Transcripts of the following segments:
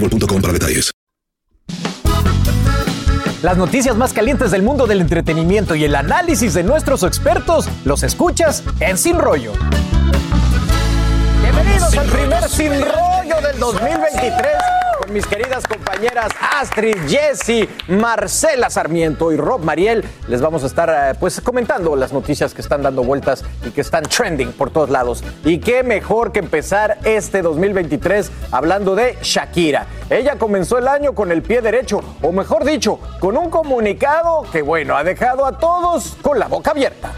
boostmobile.com para detalles. Las noticias más calientes del mundo del entretenimiento y el análisis de nuestros expertos los escuchas en Sin Rollo. Bienvenidos al primer Sin Rollo del 2023 mis queridas compañeras Astrid, Jessie, Marcela Sarmiento y Rob Mariel. Les vamos a estar eh, pues comentando las noticias que están dando vueltas y que están trending por todos lados. Y qué mejor que empezar este 2023 hablando de Shakira. Ella comenzó el año con el pie derecho, o mejor dicho, con un comunicado que bueno, ha dejado a todos con la boca abierta.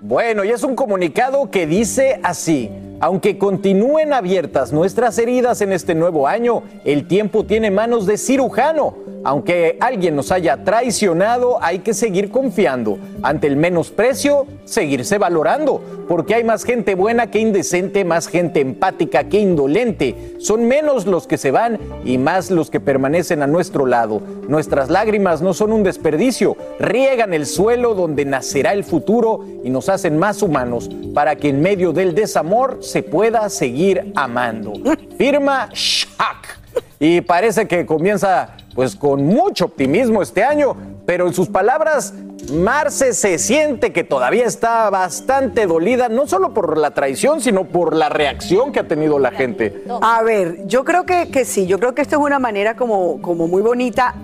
Bueno, y es un comunicado que dice así. Aunque continúen abiertas nuestras heridas en este nuevo año, el tiempo tiene manos de cirujano. Aunque alguien nos haya traicionado, hay que seguir confiando. Ante el menosprecio, seguirse valorando. Porque hay más gente buena que indecente, más gente empática que indolente. Son menos los que se van y más los que permanecen a nuestro lado. Nuestras lágrimas no son un desperdicio. Riegan el suelo donde nacerá el futuro y nos hacen más humanos para que en medio del desamor se pueda seguir amando. Firma Shak. Y parece que comienza pues con mucho optimismo este año, pero en sus palabras Marce se siente que todavía está bastante dolida, no solo por la traición, sino por la reacción que ha tenido la gente. A ver, yo creo que, que sí, yo creo que esto es una manera como, como muy bonita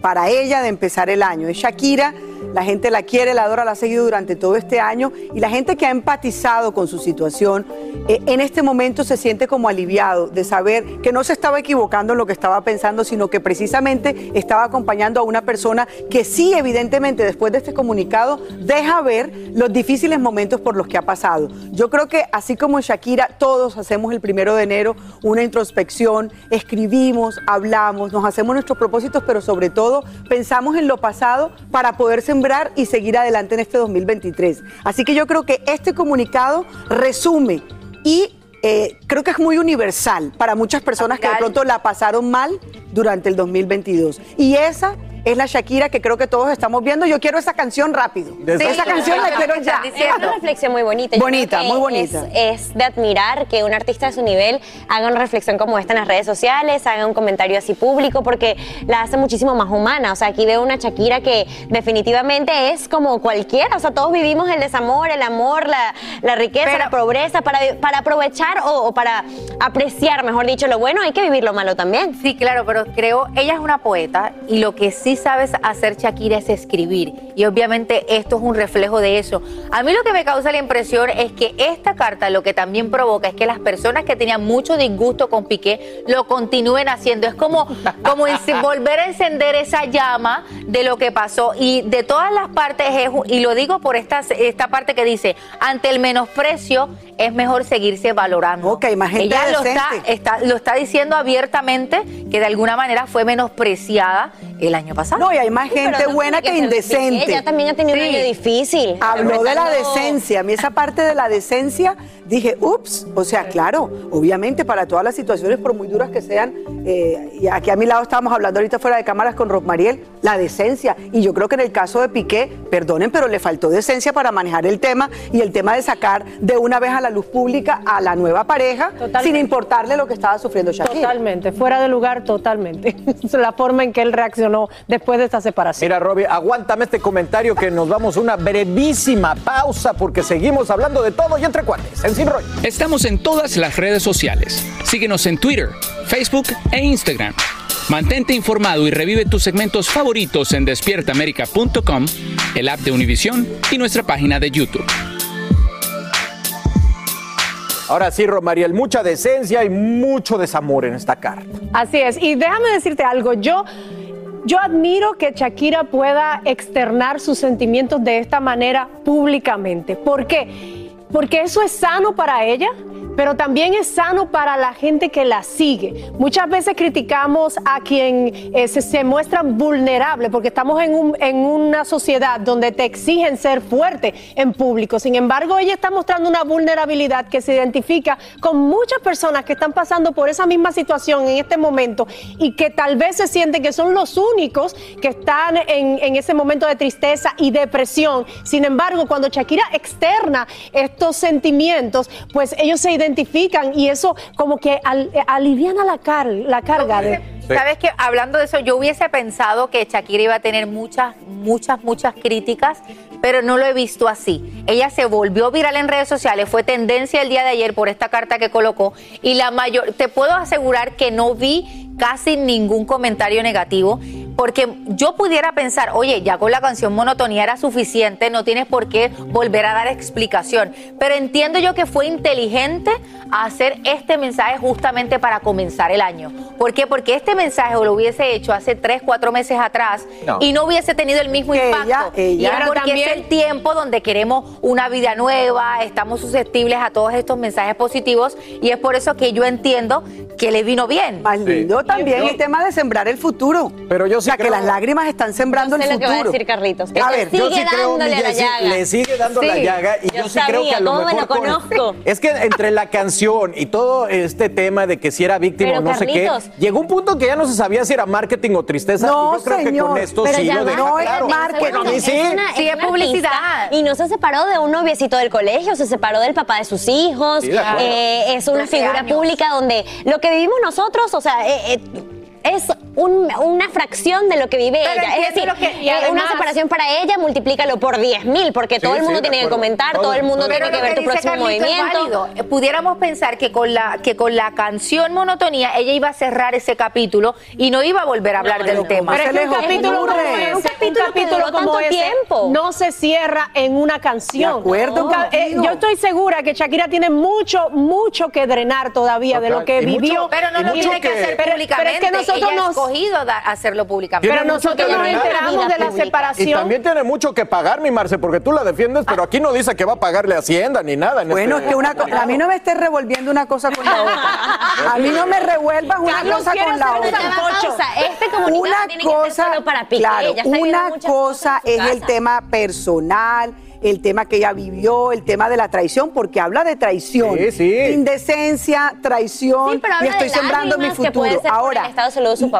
para ella de empezar el año. Es Shakira, la gente la quiere, la adora, la ha seguido durante todo este año y la gente que ha empatizado con su situación eh, en este momento se siente como aliviado de saber que no se estaba equivocando en lo que estaba pensando, sino que precisamente estaba acompañando a una persona que sí, evidentemente, después de este comunicado, deja ver los difíciles momentos por los que ha pasado. Yo creo que así como Shakira, todos hacemos el primero de enero una introspección, escribimos, hablamos, nos hacemos nuestros propósitos, pero sobre todo pensamos en lo pasado para poder sembrar y seguir adelante en este 2023. Así que yo creo que este comunicado resume y eh, creo que es muy universal para muchas personas que de pronto la pasaron mal durante el 2022. Y esa es la Shakira que creo que todos estamos viendo. Yo quiero esa canción rápido. esa canción la quiero ya. Es una reflexión muy bonita. Yo Bonita, muy bonita. Es, es de admirar que un artista de su nivel haga una reflexión como esta en las redes sociales, haga un comentario así público, porque la hace muchísimo más humana. O sea, aquí veo una Shakira que definitivamente es como cualquiera. O sea, todos vivimos el desamor, el amor, la, la riqueza, la pobreza. Para, para aprovechar o, o para apreciar, mejor dicho, lo bueno, hay que vivir lo malo también. Sí, claro, pero creo, ella es una poeta y lo que sí sabes hacer Shakira es escribir. Y obviamente esto es un reflejo de eso. A mí lo que me causa la impresión es que esta carta lo que también provoca es que las personas que tenían mucho disgusto con Piqué lo continúen haciendo. Es como, como volver a encender esa llama de lo que pasó. Y de todas las partes, es, y lo digo por esta, esta parte que dice, ante el menosprecio es mejor seguirse valorando. Ok, más gente Ella lo está- lo está diciendo abiertamente que de alguna manera fue menospreciada el año pasado. Pasar. No, y hay más gente no buena que indecente. Ella también ha tenido un año difícil. Habló de la decencia. A mí esa parte de la decencia, dije, ups, o sea, claro, obviamente para todas las situaciones, por muy duras que sean, eh, y aquí a mi lado estábamos hablando ahorita fuera de cámaras con Rosmariel, la decencia. Y yo creo que en el caso de Piqué, perdonen, pero le faltó decencia para manejar el tema y el tema de sacar de una vez a la luz pública a la nueva pareja, sin importarle lo que estaba sufriendo Shakira. Totalmente, fuera de lugar totalmente. la forma en que él reaccionó después de esta separación. Mira, Robbie, aguántame este comentario que nos vamos a una brevísima pausa porque seguimos hablando de todo y entre cuates, en Sin Rollo. Estamos en todas las redes sociales. Síguenos en Twitter, Facebook e Instagram. Mantente informado y revive tus segmentos favoritos en despiertaamerica.com, el app de Univision y nuestra página de YouTube. Ahora sí, Romariel, mucha decencia y mucho desamor en esta carta. Así es. Y déjame decirte algo, yo, yo admiro que Shakira pueda externar sus sentimientos de esta manera públicamente. ¿Por qué? Porque eso es sano para ella. Pero también es sano para la gente que la sigue. Muchas veces criticamos a quien eh, se, se muestra vulnerable porque estamos en una sociedad donde te exigen ser fuerte en público. Sin embargo, ella está mostrando una vulnerabilidad que se identifica con muchas personas que están pasando por esa misma situación en este momento y que tal vez se sienten que son los únicos que están en, en ese momento de tristeza y depresión. Sin embargo, cuando Shakira externa estos sentimientos, pues ellos se identifican y eso como que al- aliviana la, la carga de... Sabes que hablando de eso, yo hubiese pensado que Shakira iba a tener muchas, muchas, muchas críticas, pero no lo he visto así. Ella se volvió viral en redes sociales, fue tendencia el día de ayer por esta carta que colocó y la mayor, te puedo asegurar que no vi casi ningún comentario negativo, porque yo pudiera pensar, oye, ya con la canción Monotonía era suficiente, no tienes por qué volver a dar explicación, pero entiendo yo que fue inteligente hacer este mensaje justamente para comenzar el año. ¿Por qué? Porque este mensaje lo hubiese hecho hace tres, cuatro meses atrás No. y no hubiese tenido el mismo Que impacto. ella- ella- Y Pero porque también- es el tiempo donde queremos una vida nueva, estamos susceptibles a todos estos mensajes positivos y es por eso que yo entiendo que le vino bien. Más lindo también el tema de sembrar el futuro. Pero yo sí o sea, creo- que las lágrimas están sembrando Yo sé el lo que futuro. va a decir Carlitos, que a le ver, sigue yo sí creo, dándole a la Jessy, llaga. le sigue dando la Sí. llaga y yo, Yo sí creo que a sabía, lo ¿cómo me mejor lo con- conozco? es que entre la canción y todo este tema de que si era víctima Pero, o no sé Carlitos. qué, llegó un punto que ya no se sabía si era marketing o tristeza. No, y yo creo señor, que con esto Pero sí lo deja no es claro. marketing. Bueno, a mí sí. una- Sí, es publicidad. Y no se separó de un noviecito del colegio, se separó del papá de sus hijos. Eh, es una 12 figura pública donde lo que vivimos nosotros, o sea, eh, eh, es un- una fracción de lo que vive Pero ella. Es decir, lo que- y eh, además- una separación para ella, multiplícalo por 10 mil, porque todo el mundo tiene que comentar, todo, Todo- el mundo todo- tiene Pero que ver tu próximo Carlito movimiento. Eh, Pudiéramos pensar que con la que con la canción Monotonía ella iba a cerrar ese capítulo y no iba a volver a hablar No, del no, tema. Pero es un capítulo como ese, Un capítulo que capítulo duró como tanto ese tiempo. no se cierra en una canción. De acuerdo eh, yo estoy segura que Shakira tiene mucho, mucho que drenar todavía de lo que Y mucho- vivió. pero no lo tiene que, hacer Pero- públicamente. pero es que nosotros ella hacerlo públicamente. Pero nosotros que nos enteramos de la pública. Y separación. también tiene mucho que pagar, mi Marce, porque tú la defiendes, pero aquí no dice que va a pagarle Hacienda ni nada. en Bueno, este- es que una co- a mí no me estés revolviendo una cosa con la otra. A mí no me revuelvas una Carlos cosa con la otra. Este comunicado Una tiene que ser cosa, solo para Piqué. claro, una cosa es el tema personal, el tema que ella vivió, el tema de la traición, porque habla de traición, Sí, sí. indecencia, traición, Sí, pero y estoy de sembrando mi futuro. puede ser por Ahora,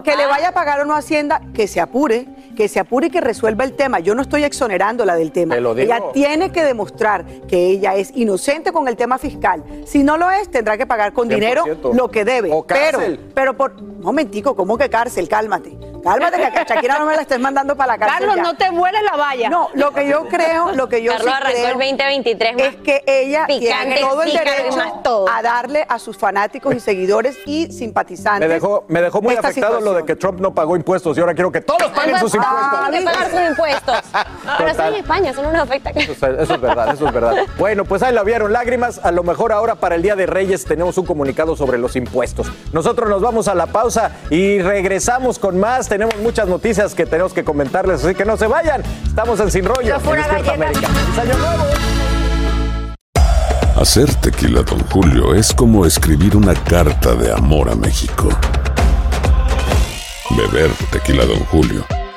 que le vaya a pagar o no Hacienda, que se apure, que se apure y que resuelva el tema. Yo no estoy exonerándola del tema. Te lo digo. Ella tiene que demostrar que ella es inocente con el tema fiscal. Si no lo es, tendrá que pagar con 100%. dinero lo que debe. O pero, cárcel. pero por momentico, ¿cómo que cárcel? Cálmate. Cálmate, que a Shakira no me la estés mandando para la cárcel. Carlos, ya. no te vueles la valla. No, lo que yo creo, lo que yo Carlos sí arrancó creo el 2023 más es que ella picante, tiene todo el derecho todo. a darle a sus fanáticos y seguidores y simpatizantes. Me dejó, me dejó muy afectado lo de que Trump no pagó impuestos y ahora quiero que todos paguen sus impuestos. Ah, Tienen que pagar sus impuestos. Pero eso en España, eso no nos afecta. Eso es, eso es verdad, eso es verdad. Bueno, pues ahí la vieron lágrimas. A lo mejor ahora para el Día de Reyes tenemos un comunicado sobre los impuestos. Nosotros nos vamos a la pausa y regresamos con más. Tenemos muchas noticias que tenemos que comentarles, así que no se vayan. Estamos en Sin Rollo. Fue en una. América. ¡Feliz año nuevo! Hacer tequila, Don Julio, es como escribir una carta de amor a México. Beber tequila, Don Julio,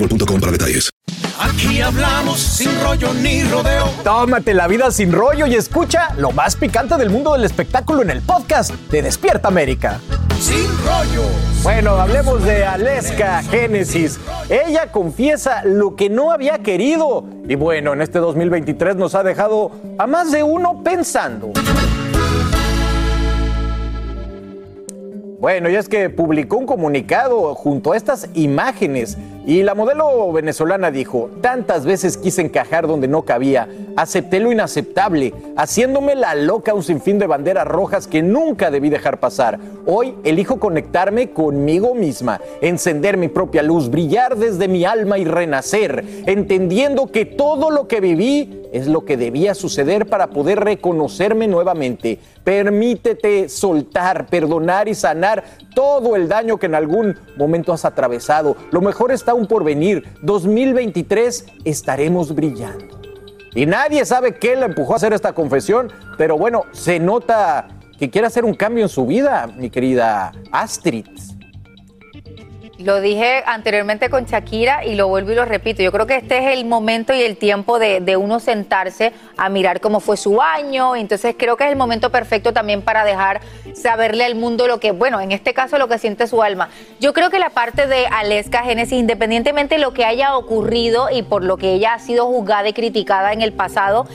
boostmobile.com para detalles. Aquí hablamos sin rollo ni rodeo. Tómate la vida sin rollo y escucha lo más picante del mundo del espectáculo en el podcast de Despierta América. Sin rollo. Bueno, hablemos de Aleska Génesis. Ella confiesa lo que no había querido. Y bueno, en este 2023 nos ha dejado a más de uno pensando. Bueno, y es que publicó un comunicado junto a estas imágenes y la modelo venezolana dijo, tantas veces quise encajar donde no cabía, acepté lo inaceptable, haciéndome la loca un sinfín de banderas rojas que nunca debí dejar pasar. Hoy elijo conectarme conmigo misma, encender mi propia luz, brillar desde mi alma y renacer, entendiendo que todo lo que viví es lo que debía suceder para poder reconocerme nuevamente. Permítete soltar, perdonar y sanar todo el daño que en algún momento has atravesado. Lo mejor está aún por venir. 2023 estaremos brillando. Y nadie sabe qué le empujó a hacer esta confesión, pero bueno, se nota que quiere hacer un cambio en su vida, mi querida Astrid. Lo dije anteriormente con Shakira y lo vuelvo y lo repito. Yo creo que este es el momento y el tiempo de, de, uno sentarse a mirar cómo fue su año. Entonces creo que es el momento perfecto también para dejar saberle al mundo lo que, bueno, en este caso lo que siente su alma. Yo creo que la parte de Aleska Génesis, independientemente de lo que haya ocurrido y por lo que ella ha sido juzgada y criticada en el pasado,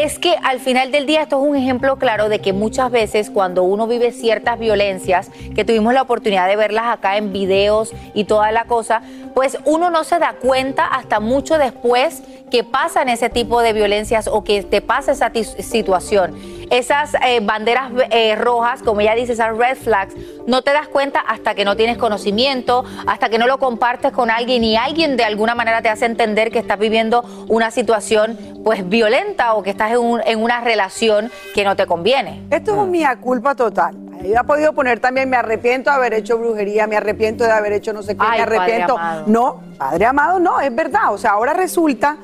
es que al final del día esto es un ejemplo claro de que muchas veces cuando uno vive ciertas violencias, que tuvimos la oportunidad de verlas acá en videos y toda la cosa, pues uno no se da cuenta hasta mucho después que pasan ese tipo de violencias o que te pasa esa situación. Esas eh, banderas eh, rojas, como ella dice, esas red flags, no te das cuenta hasta que no tienes conocimiento, hasta que no lo compartes con alguien y alguien de alguna manera te hace entender que estás viviendo una situación pues violenta o que estás en, un, en una relación que no te conviene. Esto es un mía culpa total. Ella ha podido poner también, me arrepiento de haber hecho brujería, me arrepiento de haber hecho no sé qué, Ay, me arrepiento. padre. No, padre amado, no, es verdad. O sea, ahora resulta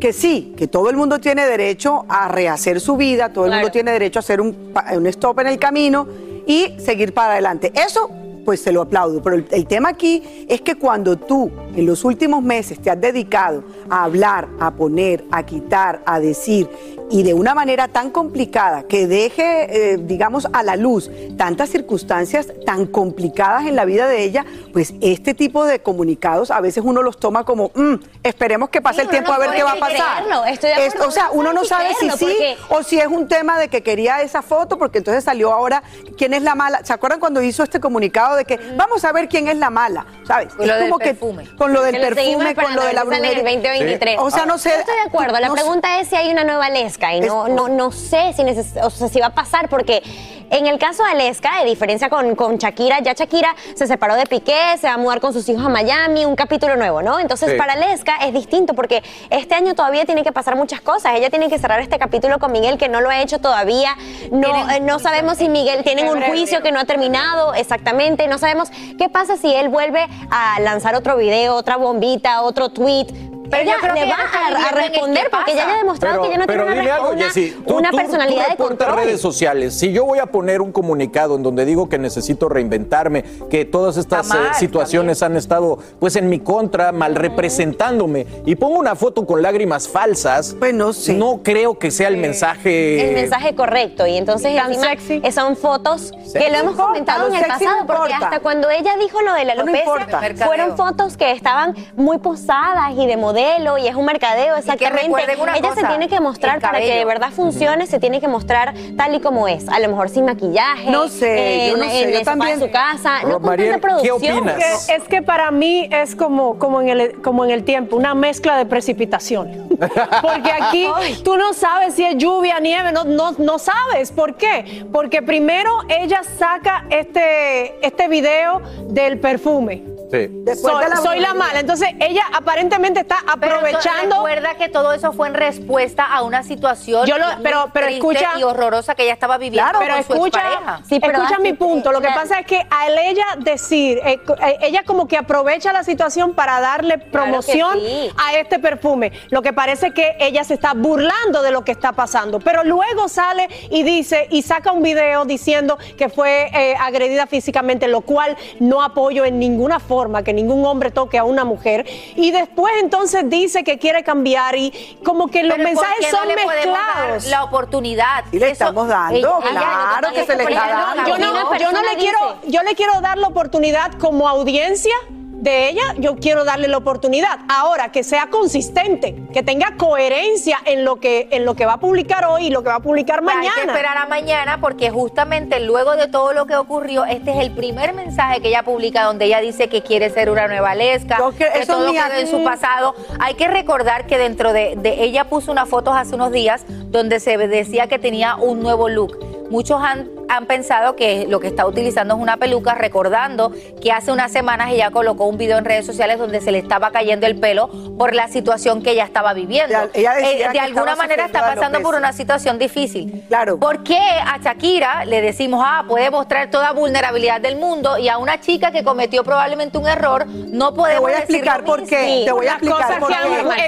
que sí, que todo el mundo tiene derecho a rehacer su vida, todo el mundo tiene derecho a hacer un, un stop en el camino y seguir para adelante. Eso, pues se lo aplaudo. Pero el, el tema aquí es que cuando tú en los últimos meses te has dedicado a hablar, a poner, a quitar, a decir, y de una manera tan complicada que deje, eh, digamos, a la luz tantas circunstancias tan complicadas en la vida de ella, pues este tipo de comunicados a veces uno los toma como, "Mm, esperemos que pase Sí, el tiempo no a ver qué va a pasar. estoy de Es- o sea, uno no uno sabe si sí o si es un tema de que quería esa foto, porque entonces salió ahora quién es la mala. ¿Se acuerdan cuando hizo este comunicado de que vamos a ver quién es la mala? ¿Sabes? Con lo Es del como que perfume. con lo del Que lo perfume, con lo de la brujería. 2023. O sea, no sé. Yo estoy de acuerdo. La no sé. pregunta es si hay una nueva Aleska y no, no, no sé si, neces- o sea, si va a pasar porque en el caso de Aleska, de diferencia con, con Shakira, ya Shakira se separó de Piqué, se va a mudar con sus hijos a Miami, un capítulo nuevo, ¿no? Entonces Sí. para Aleska es distinto porque este año todavía tiene que pasar muchas cosas. Ella tiene que cerrar este capítulo con Miguel que no lo ha hecho todavía. No, eh, no sabemos si Miguel tiene un juicio que no ha terminado exactamente. No sabemos qué pasa si él vuelve a lanzar otro video, otra bombita, otro tweet Pero ella yo creo le que va a, a responder que porque ella ya ha demostrado Pero, que ella no pero tiene dime una, algo, una- Jessy. Tú, una tú- personalidad tú de control. redes sociales. Si yo voy a poner un comunicado en donde digo que necesito reinventarme, que todas estas mal, eh, situaciones han estado pues en mi contra, mal representándome, y pongo una foto con lágrimas falsas, pues no sé. No creo que sea el mensaje. el mensaje correcto y entonces Tan encima, sexy. son fotos Sexy. que lo hemos No comentado en el pasado porque hasta cuando ella dijo lo de la alopecia fueron fotos que estaban muy posadas y de modelo y es un mercadeo exactamente una ella se tiene que mostrar para que de verdad funcione se tiene que mostrar tal y como es a lo mejor sin maquillaje No sé, yo no sé, en yo también- su casa no con Romariel, tanta ¿qué producción opinas? que- es que para mí es como, como, en el, como en el tiempo, una mezcla de precipitación. Porque aquí tú no sabes si es lluvia, nieve, no, no, no sabes. ¿Por qué? Porque primero ella saca este, este video del perfume. Sí. Después Soy, de la soy la mala. Entonces ella aparentemente está Pero aprovechando. recuerda que todo eso fue en respuesta a una situación Yo lo- muy pero- pero triste escucha- y horrorosa que ella estaba viviendo Claro, pero con su escucha, expareja. Sí, pero escucha así mi que- punto. Lo que claro. pasa es que al ella decir, eh, eh, ella como que aprovecha la situación para darle promoción sí. a este perfume. Lo que parece que ella se está burlando de lo que está pasando. Pero luego sale y dice y saca un video diciendo que fue eh, agredida físicamente, lo cual no apoyo en ninguna forma que ningún hombre toque a una mujer. Y después entonces dice que quiere cambiar y como que los Pero ¿por mensajes no son dar mezclados. la oportunidad. Y le Eso- estamos dando, Ella- claro ella- que se le está dando. yo no, yo no le quiero, yo le quiero dar la oportunidad como audiencia de ella, yo quiero darle la oportunidad. Ahora que sea consistente, que tenga coherencia en lo que en lo que va a publicar hoy y lo que va a publicar Hay que mañana. esperar a mañana porque justamente luego de todo lo que ocurrió, este es el primer mensaje que ella publica donde ella dice que quiere ser una nueva lesca, Yo que- que todo quedó en su pasado. Hay que recordar que dentro de, de ella puso unas fotos hace unos días donde se decía que tenía un nuevo look. Muchos han, han pensado que lo que está utilizando es una peluca, recordando que hace unas semanas ella colocó un video en redes sociales donde se le estaba cayendo el pelo por la situación que ella estaba viviendo. Ella- ella decía Eh, de alguna manera está pasando por una situación difícil. Claro. ¿Por qué a Shakira le decimos, ah, puede mostrar toda vulnerabilidad del mundo y a una chica que cometió probablemente un error no podemos Te voy a explicar por qué. Te voy a explicar por que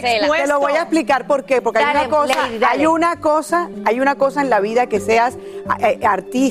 qué. Te lo voy a explicar por qué. Porque hay una cosa, Lady, hay una cosa, hay una cosa en la vida que seas eh,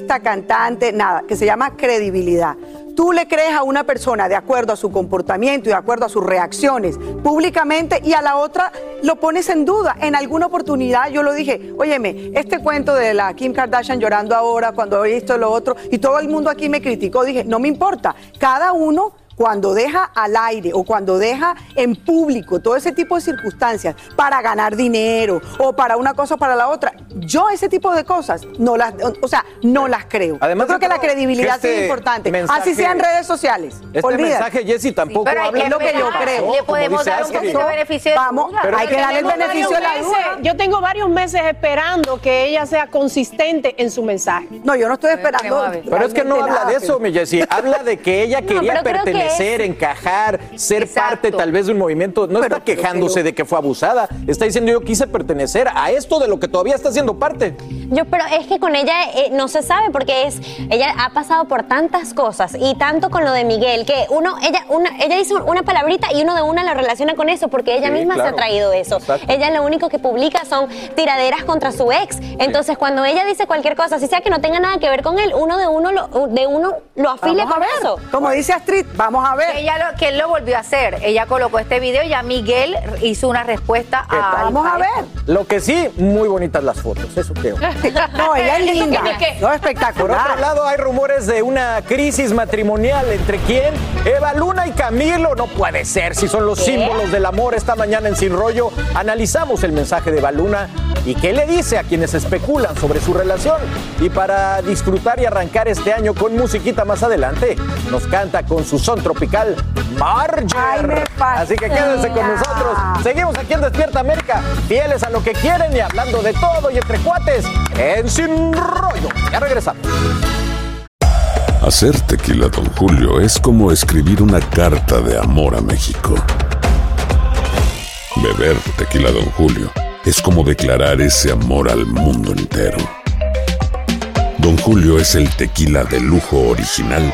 cantante, nada, que se llama credibilidad. Tú le crees a una persona de acuerdo a su comportamiento y de acuerdo a sus reacciones públicamente y a la otra lo pones en duda. En alguna oportunidad yo lo dije, óyeme, este cuento de la Kim Kardashian llorando ahora cuando he visto lo otro y todo el mundo aquí me criticó, dije, no me importa, cada uno cuando deja al aire o cuando deja en público todo ese tipo de circunstancias para ganar dinero o para una cosa o para la otra, yo ese tipo de cosas no las, o sea, no las creo. Además, yo creo que la credibilidad sí es este importante. mensaje- Así sea en redes sociales. Este Olvídate. mensaje, Jessy, tampoco hay habla que lo que yo creo. Le podemos dar un poquito de beneficio de Vamos. Pero hay que darle el beneficio de la duda. yo tengo varios meses esperando que ella sea consistente en su mensaje. No, yo no estoy esperando. Pero es que no habla de eso, mi Jessy. Habla de que ella quería que pertenecer, es- encajar, ser Exacto. parte tal vez de un movimiento. No Pero está quejándose de que fue abusada. Está diciendo yo quise pertenecer a esto de lo que todavía está siendo parte. Yo, pero es que con ella eh, no se sabe porque es ella ha pasado por tantas cosas y tanto con lo de Miguel que uno ella una ella dice una palabrita y uno de una lo relaciona con eso porque ella Sí, misma se ha traído eso. Exacto. Ella lo único que publica son tiraderas contra su ex. Entonces cuando ella dice cualquier cosa, si sea que no tenga nada que ver con él, uno de uno lo, de uno lo afilia Vamos a con ver. eso. Como dice Astrid, vamos a ver. Ella lo, que él lo volvió a hacer. Ella colocó este video y ya Miguel hizo una respuesta ¿Qué a. Vamos a ver. Lo que sí, muy bonitas las fotos, eso creo. No, ella es linda. No, Por otro espectacular. lado, hay rumores de una crisis matrimonial entre quién? Eva Luna y Camilo. No puede ser si son los símbolos del amor. Esta mañana en Sin Rollo analizamos el mensaje de Eva Luna y qué le dice a quienes especulan sobre su relación. Y para disfrutar y arrancar este año con musiquita más adelante, nos canta con su son tropical Ay, Marger. me Así que quédense con nosotros. Seguimos aquí en Despierta América, fieles a lo que quieren y hablando de todo y entre cuates en Sin Rollo. Ya regresamos. Hacer tequila, Don Julio, es como escribir una carta de amor a México. Beber tequila, Don Julio, es como declarar ese amor al mundo entero. Don Julio es el tequila de lujo original,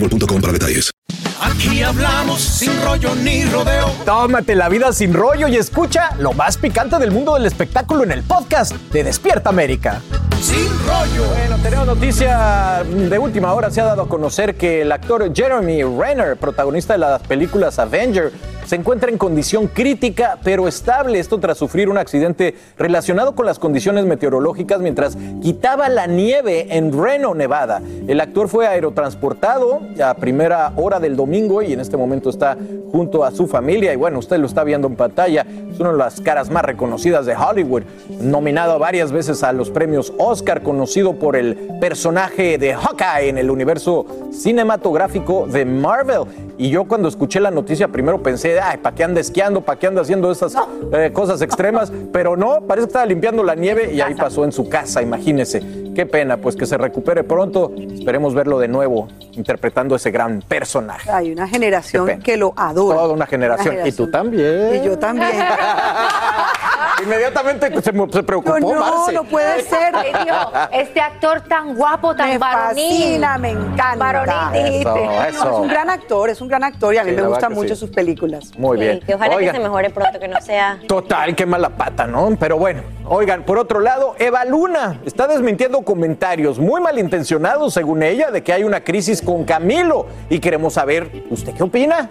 boostmobile.com para detalles. Aquí hablamos sin rollo ni rodeo. Tómate la vida sin rollo y escucha lo más picante del mundo del espectáculo en el podcast de Despierta América. Sin rollo. Bueno, tenemos noticia de última hora. Se ha dado a conocer que el actor Jeremy Renner, protagonista de las películas Avenger, se encuentra en condición crítica pero estable. Esto tras sufrir un accidente relacionado con las condiciones meteorológicas mientras quitaba la nieve en Reno, Nevada. El actor fue aerotransportado a primera hora del domingo y en este momento está junto a su familia. Y bueno, usted lo está viendo en pantalla. Es una de las caras más reconocidas de Hollywood. Nominado varias veces a los premios Oscar, conocido por el personaje de Hawkeye en el universo cinematográfico de Marvel. Y yo cuando escuché la noticia primero pensé, ay, ¿para qué anda esquiando? ¿Para qué anda haciendo esas eh, cosas extremas? Pero no, parece que estaba limpiando la nieve y ahí pasó en su casa, imagínese. Qué pena, pues que se recupere pronto. Esperemos verlo de nuevo interpretando ese gran personaje. Hay una generación que lo adora. Toda una generación. Y tú también. Y yo también. Inmediatamente se, se preocupó, No, no, Marce. no puede ser. Este actor tan guapo, tan Me varonil. fascina, me encanta. Varonil, dijiste. Eso, eso. No, es un gran actor, es un gran actor y a mí Sí, me gustan mucho sí. sus películas. Muy bien. Que ojalá Oigan, que se mejore pronto, que no sea. Total, qué mala pata, ¿no? Pero bueno, oigan, por otro lado, Eva Luna está desmintiendo comentarios muy malintencionados, según ella, de que hay una crisis con Camilo. Y queremos saber, ¿usted qué opina?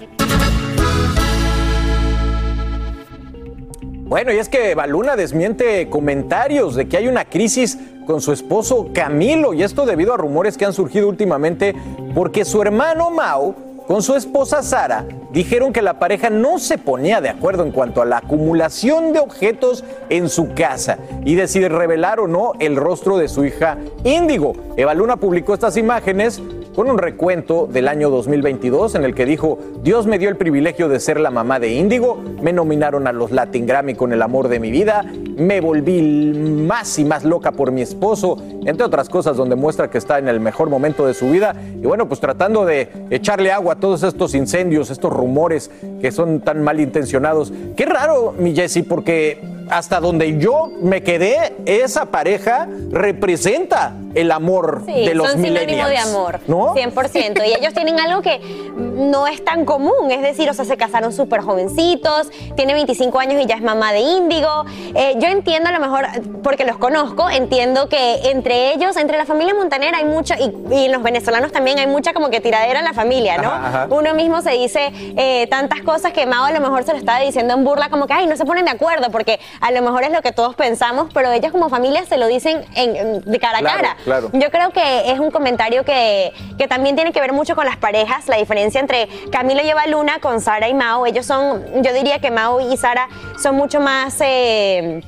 Bueno, y es que Eva Luna desmiente comentarios de que hay una crisis con su esposo Camilo, y esto debido a rumores que han surgido últimamente porque su hermano Mao con su esposa Sara dijeron que la pareja no se ponía de acuerdo en cuanto a la acumulación de objetos en su casa y de si revelar o no el rostro de su hija Índigo. Eva Luna publicó estas imágenes con un recuento del año 2022 en el que dijo, Dios me dio el privilegio de ser la mamá de Índigo, me nominaron a los Latin Grammy con el amor de mi vida, me volví más y más loca por mi esposo, entre otras cosas donde muestra que está en el mejor momento de su vida y bueno, pues tratando de echarle agua a todos estos incendios, estos rumores que son tan malintencionados. Qué raro, mi Jesse, porque hasta donde yo me quedé, esa pareja representa el amor Sí, de los son sinónimo millennials. de amor, ¿No? 100%. Y ellos tienen algo que no es tan común, es decir, o sea, se casaron súper jovencitos, tiene 25 años y ya es mamá de Índigo. Eh, yo entiendo a lo mejor, porque los conozco, entiendo que entre ellos, entre la familia Montaner hay mucha, y, y los venezolanos también hay mucha como que tiradera en la familia, ¿no? Ajá, ajá. Uno mismo se dice eh, tantas cosas que Mao a lo mejor se lo estaba diciendo en burla, como que, ay, no se ponen de acuerdo, porque a lo mejor es lo que todos pensamos, pero ellos como familia se lo dicen en- en- de cara a Claro, cara. Claro. Yo creo que es un comentario que, que también tiene que ver mucho con las parejas, la diferencia entre Camilo y Eva Luna con Sara y Mao. Ellos son, yo diría que Mao y Sara son mucho más... eh,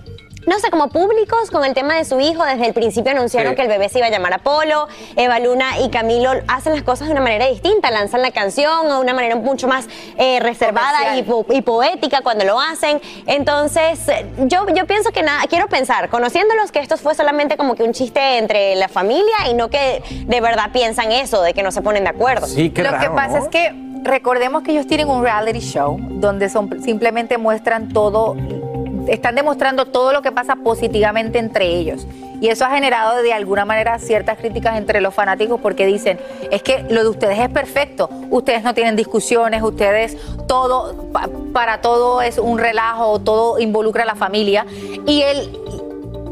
no sé, como públicos con el tema de su hijo. Desde el principio anunciaron Sí. que el bebé se iba a llamar Apolo. Eva Luna y Camilo hacen las cosas de una manera distinta. Lanzan la canción de una manera mucho más eh, reservada y, po- y poética cuando lo hacen. Entonces, yo, yo pienso que nada, quiero pensar, conociéndolos, que esto fue solamente como que un chiste entre la familia y no que de verdad piensan eso, de que no se ponen de acuerdo. Sí, qué Lo que pasa ¿no? es que recordemos que ellos tienen un reality show donde son, simplemente muestran todo están demostrando todo lo que pasa positivamente entre ellos. Y eso ha generado de alguna manera ciertas críticas entre los fanáticos porque dicen, es que lo de ustedes es perfecto, ustedes no tienen discusiones, ustedes todo, pa- para todo es un relajo, todo involucra a la familia. Y el,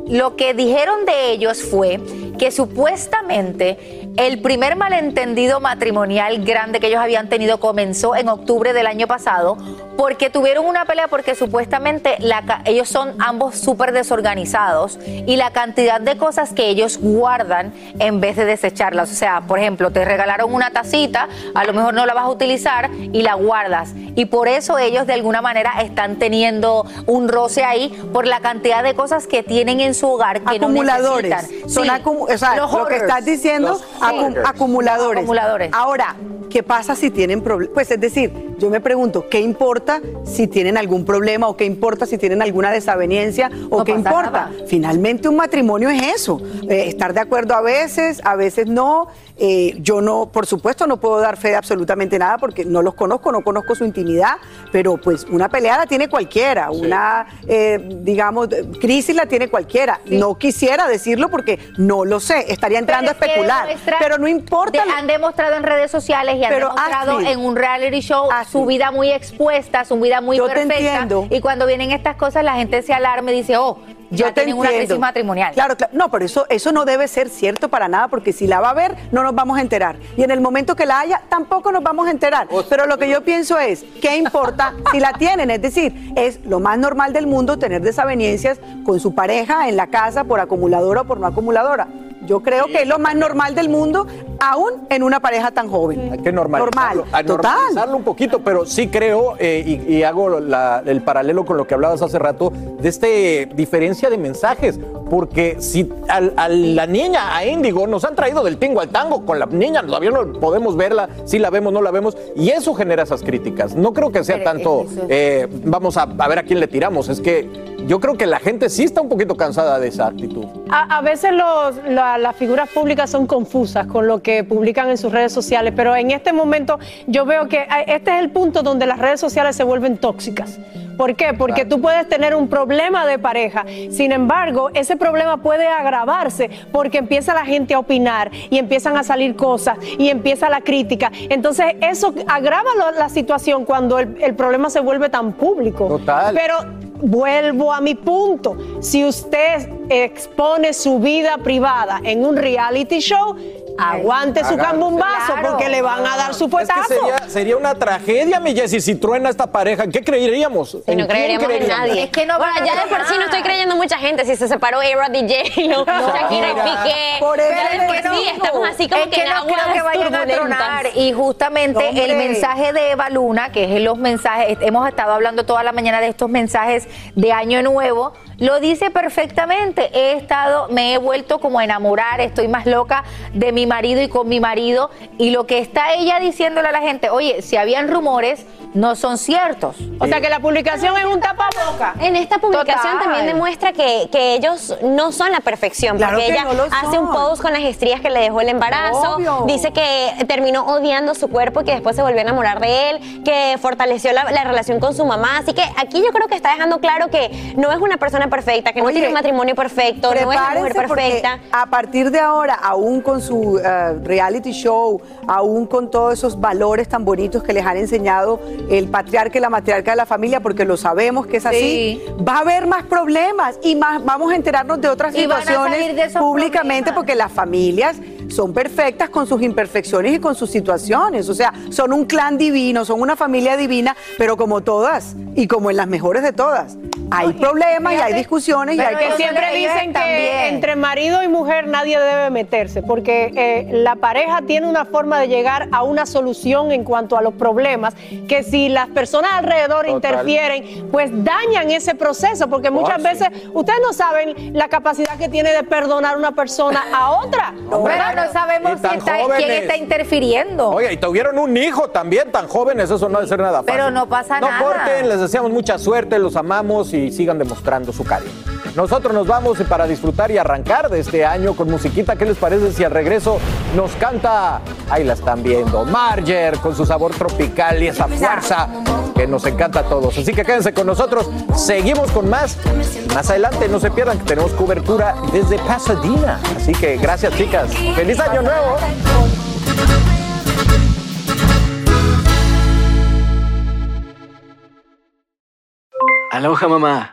lo que dijeron de ellos fue que supuestamente el primer malentendido matrimonial grande que ellos habían tenido comenzó en octubre del año pasado porque tuvieron una pelea porque supuestamente la ellos son ambos súper desorganizados y la cantidad de cosas que ellos guardan en vez de desecharlas. O sea, por ejemplo, te regalaron una tacita, a lo mejor no la vas a utilizar y la guardas. Y por eso ellos de alguna manera están teniendo un roce ahí por la cantidad de cosas que tienen en su hogar que acumuladores. no necesitan. Son Sí, acumu- o sea, lo que estás diciendo, Los acu- hoarders. acumuladores. Acumuladores. Ahora, ¿qué pasa si tienen problemas? Pues es decir, yo me pregunto, ¿qué importa si tienen algún problema o qué importa si tienen alguna desaveniencia o No qué importa? nada. Finalmente un matrimonio es eso, eh, estar de acuerdo a veces, a veces no. Eh, yo no, por supuesto, no puedo dar fe de absolutamente nada porque no los conozco, no conozco su intimidad, pero pues una pelea la tiene cualquiera, una, eh, digamos, crisis la tiene cualquiera. No quisiera decirlo porque no lo sé, estaría entrando a Pero especular, pero no importa. de- han demostrado en redes sociales y han Pero, demostrado Astrid, en un reality show su vida muy expuesta, su vida muy Yo te perfecta. entiendo. Y cuando vienen estas cosas, la gente se alarma y dice, oh, ya Yo te tienen una crisis matrimonial. Claro, claro. No, pero eso, eso no debe ser cierto para nada, porque si la va a haber, no nos vamos a enterar. Y en el momento que la haya, tampoco nos vamos a enterar. Pero lo que yo pienso es, ¿qué importa si la tienen? Es decir, es lo más normal del mundo tener desavenencias con su pareja en la casa por acumuladora o por no acumuladora. Yo creo que es lo más normal del mundo, aún en una pareja tan joven. Hay que normalizarlo, Normal, a total. normalizarlo un poquito, pero sí creo, eh, y, y hago la- el paralelo con lo que hablabas hace rato, de esta diferencia de mensajes. Porque si al- a, la niña, a Índigo, nos han traído del tingo al tango, con la niña todavía no podemos verla, si la vemos, no la vemos, y eso genera esas críticas. No creo que sea Pero tanto, eh, vamos a, a ver a quién le tiramos, es que yo creo que la gente sí está un poquito cansada de esa actitud. A, a veces los- la- las figuras públicas son confusas con lo que publican en sus redes sociales, pero en este momento yo veo que este es el punto donde las redes sociales se vuelven tóxicas. ¿Por qué? Porque tú puedes tener un problema de pareja, sin embargo, ese problema puede agravarse porque empieza la gente a opinar y empiezan a salir cosas y empieza la crítica. Entonces, eso agrava la situación cuando el, el problema se vuelve tan público. Total. Pero vuelvo a mi punto. Si usted expone su vida privada en un reality show, aguante su cambumbazo Claro. porque le van a dar su Es fuetazo. que sería, sería una tragedia, mi Jessy, si truena esta pareja. ¿En qué creeríamos? Sí, ¿En no creeríamos en nadie. Es que no Bueno, ya de por sí no estoy creyendo mucha gente. Si se separó A-Rod DJ, Shakira y Shakira. Piqué. Por eso ya de es por que sí no. estamos así como es que, que no creo que vayan a tronar. Y justamente Hombre. el mensaje de Eva Luna, que es los mensajes, hemos estado hablando toda la mañana de estos mensajes de Año Nuevo, lo dice perfectamente. He estado, me he vuelto como a enamorar, estoy más loca de mi marido y con mi marido. Y lo que está ella diciéndole a la gente, oye, si habían rumores, no son ciertos. O sea que la publicación es un tapaboca. En esta publicación Total. también demuestra que, que ellos no son la perfección, Claro porque que ella no lo hace un post con las estrías que le dejó el embarazo, Obvio. dice que terminó odiando su cuerpo y que después se volvió a enamorar de él, que fortaleció la, la relación con su mamá, así que aquí yo creo que está dejando claro que no es una persona perfecta, que no Oye, tiene un matrimonio perfecto, no es la mujer perfecta. A partir de ahora, aún con su eh, reality show, aún con todos esos valores tan bonitos que les han enseñado el patriarca y la matriarca de la familia, porque lo sabemos que es así, va a haber más problemas y más vamos a enterarnos de otras Y situaciones de públicamente problemas. porque las familias son perfectas con sus imperfecciones y con sus situaciones. O sea, son un clan divino, son una familia divina, pero como todas y como en las mejores de todas. Hay problemas y hay discusiones y hay que siempre dicen que también. entre marido y mujer nadie debe meterse, porque eh, la pareja tiene una forma de llegar a una solución en cuanto a los problemas, que si las personas alrededor Total. interfieren, pues dañan ese proceso, porque muchas sí. veces ustedes no saben la capacidad que tiene de perdonar una persona a otra. Pero no sabemos si está- quién está interfiriendo. Oye, y tuvieron un hijo también, tan jóvenes, eso no debe ser nada fácil. Pero no pasa no nada. corten, les deseamos mucha suerte, los amamos y sigan demostrando su cariño. Nosotros nos vamos para disfrutar y arrancar de este año con musiquita. ¿Qué les parece si al regreso nos canta, ahí la están viendo, Marger con su sabor tropical y esa fuerza que nos encanta a todos. Así que quédense con nosotros, seguimos con más. Más adelante, no se pierdan que tenemos cobertura desde Pasadena. Así que gracias, chicas. ¡Feliz Año Nuevo! Aloha mamá.